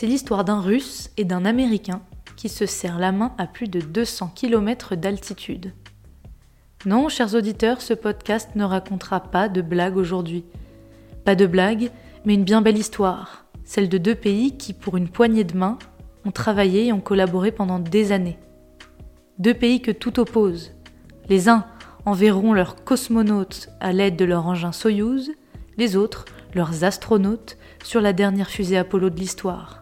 C'est l'histoire d'un Russe et d'un Américain qui se serrent la main à plus de 200 km d'altitude. Non, chers auditeurs, ce podcast ne racontera pas de blagues aujourd'hui. Pas de blagues, mais une bien belle histoire, celle de deux pays qui, pour une poignée de main, ont travaillé et ont collaboré pendant des années. Deux pays que tout oppose. Les uns enverront leurs cosmonautes à l'aide de leur engin Soyouz, les autres leurs astronautes sur la dernière fusée Apollo de l'histoire.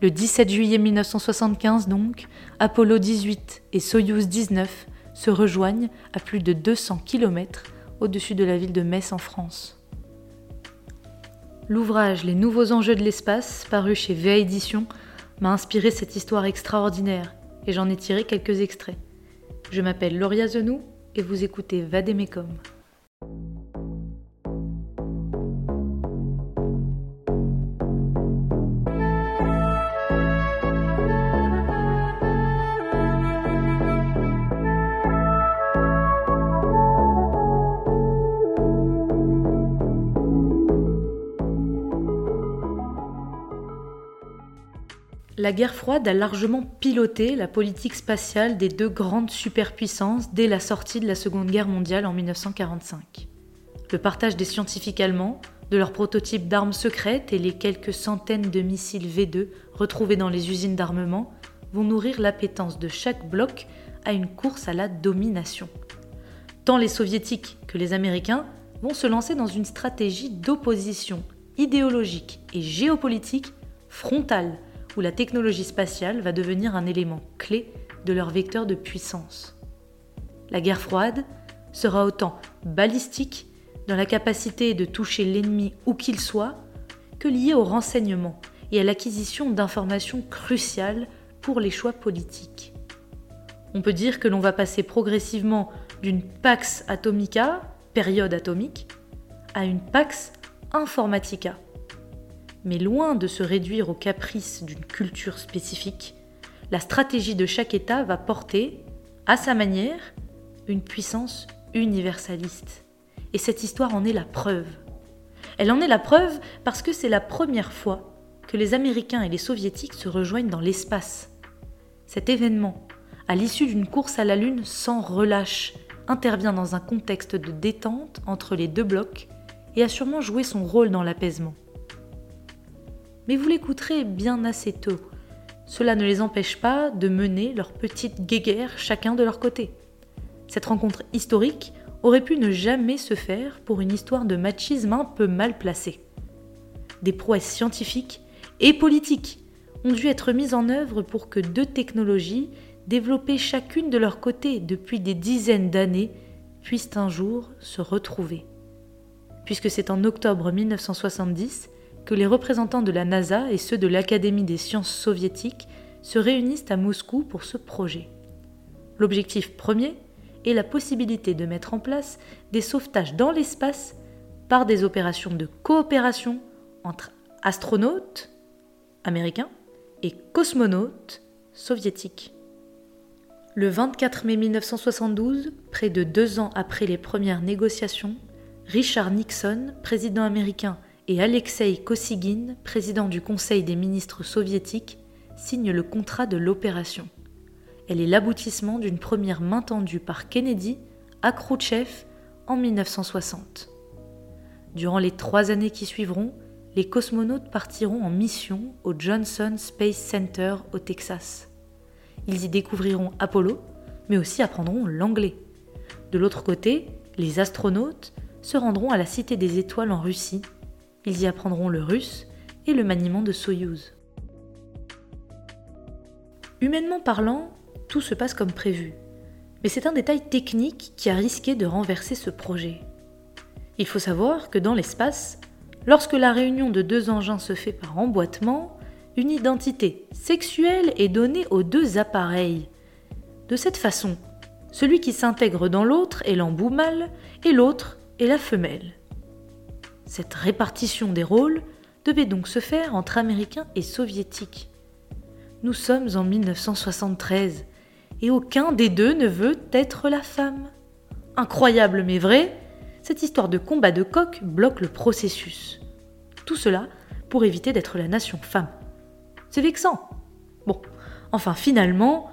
Le 17 juillet 1975 donc, Apollo 18 et Soyouz 19 se rejoignent à plus de 200 km au-dessus de la ville de Metz en France. L'ouvrage Les nouveaux enjeux de l'espace, paru chez VA Éditions, m'a inspiré cette histoire extraordinaire et j'en ai tiré quelques extraits. Je m'appelle Lauria Zenou et vous écoutez Vademecum. La guerre froide a largement piloté la politique spatiale des deux grandes superpuissances dès la sortie de la Seconde Guerre mondiale en 1945. Le partage des scientifiques allemands, de leurs prototypes d'armes secrètes et les quelques centaines de missiles V2 retrouvés dans les usines d'armement vont nourrir l'appétence de chaque bloc à une course à la domination. Tant les soviétiques que les américains vont se lancer dans une stratégie d'opposition idéologique et géopolitique frontale où la technologie spatiale va devenir un élément clé de leur vecteur de puissance. La guerre froide sera autant balistique dans la capacité de toucher l'ennemi où qu'il soit que liée au renseignement et à l'acquisition d'informations cruciales pour les choix politiques. On peut dire que l'on va passer progressivement d'une Pax Atomica, période atomique, à une Pax Informatica, mais loin de se réduire aux caprices d'une culture spécifique, la stratégie de chaque État va porter, à sa manière, une puissance universaliste. Et cette histoire en est la preuve. Elle en est la preuve parce que c'est la première fois que les Américains et les Soviétiques se rejoignent dans l'espace. Cet événement, à l'issue d'une course à la Lune sans relâche, intervient dans un contexte de détente entre les deux blocs et a sûrement joué son rôle dans l'apaisement mais vous l'écouterez bien assez tôt. Cela ne les empêche pas de mener leur petite guéguerre chacun de leur côté. Cette rencontre historique aurait pu ne jamais se faire pour une histoire de machisme un peu mal placée. Des prouesses scientifiques et politiques ont dû être mises en œuvre pour que deux technologies, développées chacune de leur côté depuis des dizaines d'années, puissent un jour se retrouver. Puisque c'est en octobre 1970 que les représentants de la NASA et ceux de l'Académie des sciences soviétiques se réunissent à Moscou pour ce projet. L'objectif premier est la possibilité de mettre en place des sauvetages dans l'espace par des opérations de coopération entre astronautes américains et cosmonautes soviétiques. Le 24 mai 1972, près de deux ans après les premières négociations, Richard Nixon, président américain et Alexei Kosygin, président du Conseil des ministres soviétiques, signe le contrat de l'opération. Elle est l'aboutissement d'une première main tendue par Kennedy à Khrouchtchev en 1960. Durant les trois années qui suivront, les cosmonautes partiront en mission au Johnson Space Center au Texas. Ils y découvriront Apollo, mais aussi apprendront l'anglais. De l'autre côté, les astronautes se rendront à la Cité des Étoiles en Russie ils y apprendront le russe et le maniement de Soyouz. Humainement parlant, tout se passe comme prévu. Mais c'est un détail technique qui a risqué de renverser ce projet. Il faut savoir que dans l'espace, lorsque la réunion de deux engins se fait par emboîtement, une identité sexuelle est donnée aux deux appareils. De cette façon, celui qui s'intègre dans l'autre est l'embout mâle et l'autre est la femelle. Cette répartition des rôles devait donc se faire entre Américains et Soviétiques. Nous sommes en 1973 et aucun des deux ne veut être la femme. Incroyable mais vrai, cette histoire de combat de coq bloque le processus. Tout cela pour éviter d'être la nation femme. C'est vexant. Bon, enfin finalement,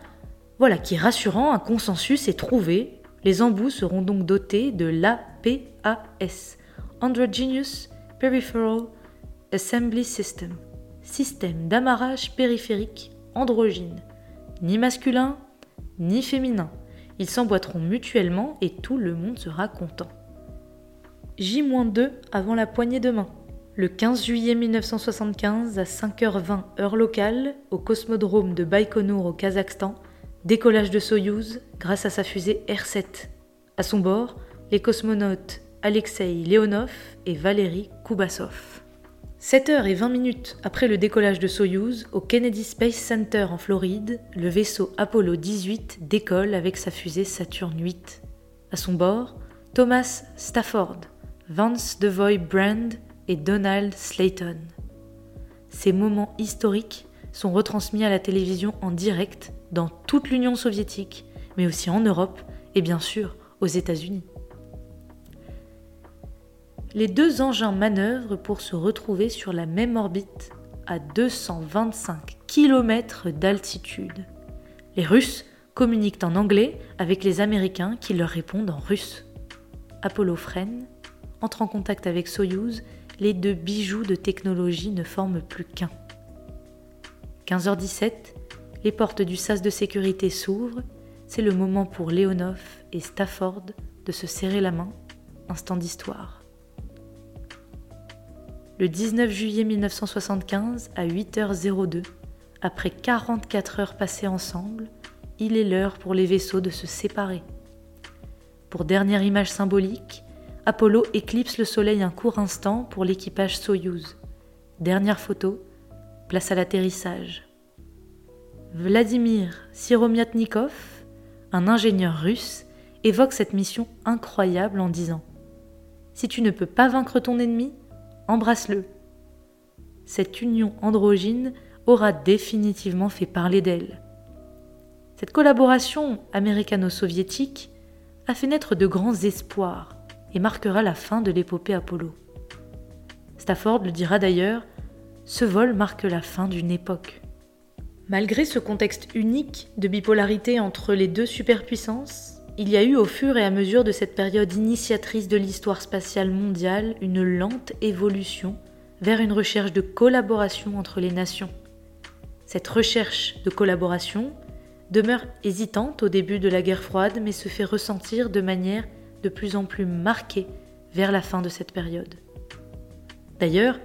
voilà qui est rassurant, un consensus est trouvé. Les embouts seront donc dotés de l'APAS, Androgynous Peripheral Assembly System, système d'amarrage périphérique androgyne, ni masculin ni féminin. Ils s'emboîteront mutuellement et tout le monde sera content. J-2 avant la poignée de main. Le 15 juillet 1975, à 5h20 heure locale, au cosmodrome de Baïkonour au Kazakhstan, décollage de Soyouz grâce à sa fusée R7. À son bord, les cosmonautes Alexei Leonov et Valérie Kubasov. 7h20 minutes après le décollage de Soyouz, au Kennedy Space Center en Floride, le vaisseau Apollo 18 décolle avec sa fusée Saturn 8. À son bord, Thomas Stafford, Vance Devoy Brand et Donald Slayton. Ces moments historiques sont retransmis à la télévision en direct dans toute l'Union soviétique, mais aussi en Europe et bien sûr aux États-Unis. Les deux engins manœuvrent pour se retrouver sur la même orbite à 225 km d'altitude. Les Russes communiquent en anglais avec les Américains qui leur répondent en russe. Apollo freine entre en contact avec Soyouz, les deux bijoux de technologie ne forment plus qu'un. 15h17, les portes du sas de sécurité s'ouvrent. C'est le moment pour Leonov et Stafford de se serrer la main. Instant d'histoire. Le 19 juillet 1975, à 8h02, après 44 heures passées ensemble, il est l'heure pour les vaisseaux de se séparer. Pour dernière image symbolique, Apollo éclipse le Soleil un court instant pour l'équipage Soyouz. Dernière photo, place à l'atterrissage. Vladimir Siromiatnikov, un ingénieur russe, évoque cette mission incroyable en disant Si tu ne peux pas vaincre ton ennemi, embrasse-le. Cette union androgyne aura définitivement fait parler d'elle. Cette collaboration américano-soviétique a fait naître de grands espoirs et marquera la fin de l'épopée Apollo. Stafford le dira d'ailleurs, ce vol marque la fin d'une époque. Malgré ce contexte unique de bipolarité entre les deux superpuissances, il y a eu au fur et à mesure de cette période initiatrice de l'histoire spatiale mondiale une lente évolution vers une recherche de collaboration entre les nations. Cette recherche de collaboration demeure hésitante au début de la guerre froide mais se fait ressentir de manière de plus en plus marqué vers la fin de cette période. D'ailleurs,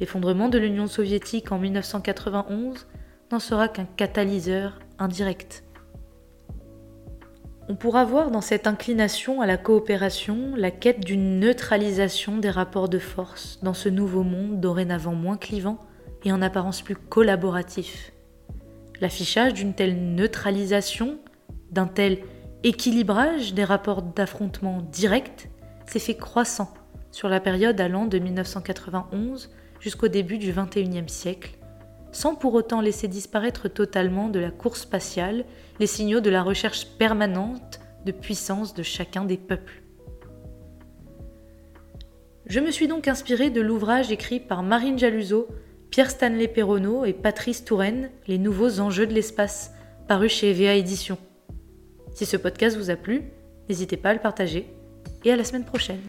l'effondrement de l'Union soviétique en 1991 n'en sera qu'un catalyseur indirect. On pourra voir dans cette inclination à la coopération la quête d'une neutralisation des rapports de force dans ce nouveau monde dorénavant moins clivant et en apparence plus collaboratif. L'affichage d'une telle neutralisation, d'un tel équilibrage des rapports d'affrontement direct s'est fait croissant sur la période allant de 1991 jusqu'au début du XXIe siècle, sans pour autant laisser disparaître totalement de la course spatiale les signaux de la recherche permanente de puissance de chacun des peuples. Je me suis donc inspiré de l'ouvrage écrit par Marine Jaluso, Pierre Stanley Perronneau et Patrice Touraine, Les nouveaux enjeux de l'espace, paru chez VA Éditions. Si ce podcast vous a plu, n'hésitez pas à le partager et à la semaine prochaine.